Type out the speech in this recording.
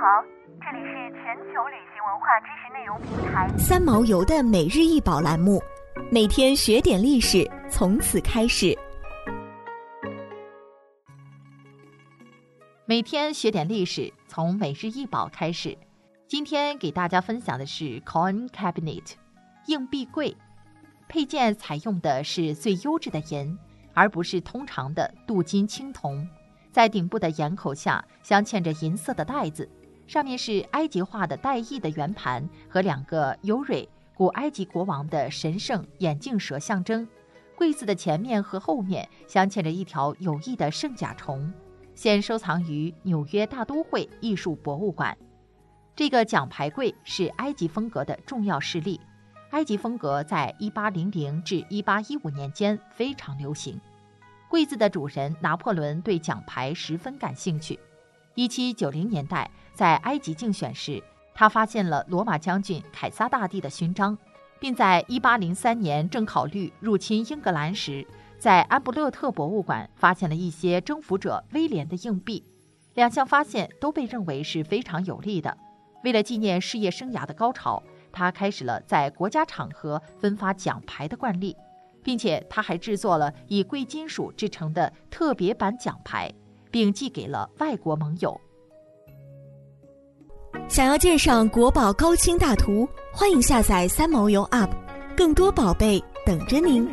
好，这里是全球旅行文化知识内容平台三毛游的每日一宝栏目，每天学点历史，从此开始。每天学点历史，从每日一宝开始。今天给大家分享的是 Coin Cabinet，硬币柜。配件采用的是最优质的银，而不是通常的镀金青铜。在顶部的檐口下镶嵌着银色的带子，上面是埃及画的带翼的圆盘和两个尤蕊古埃及国王的神圣眼镜蛇象征。柜子的前面和后面镶嵌着一条有翼的圣甲虫，现收藏于纽约大都会艺术博物馆。这个奖牌柜是埃及风格的重要事例。埃及风格在1800至1815年间非常流行。柜子的主人拿破仑对奖牌十分感兴趣。1790年代在埃及竞选时，他发现了罗马将军凯撒大帝的勋章，并在1803年正考虑入侵英格兰时，在安布勒特博物馆发现了一些征服者威廉的硬币。两项发现都被认为是非常有利的。为了纪念事业生涯的高潮。他开始了在国家场合分发奖牌的惯例，并且他还制作了以贵金属制成的特别版奖牌，并寄给了外国盟友。想要鉴赏国宝高清大图，欢迎下载三毛游 App，更多宝贝等着您。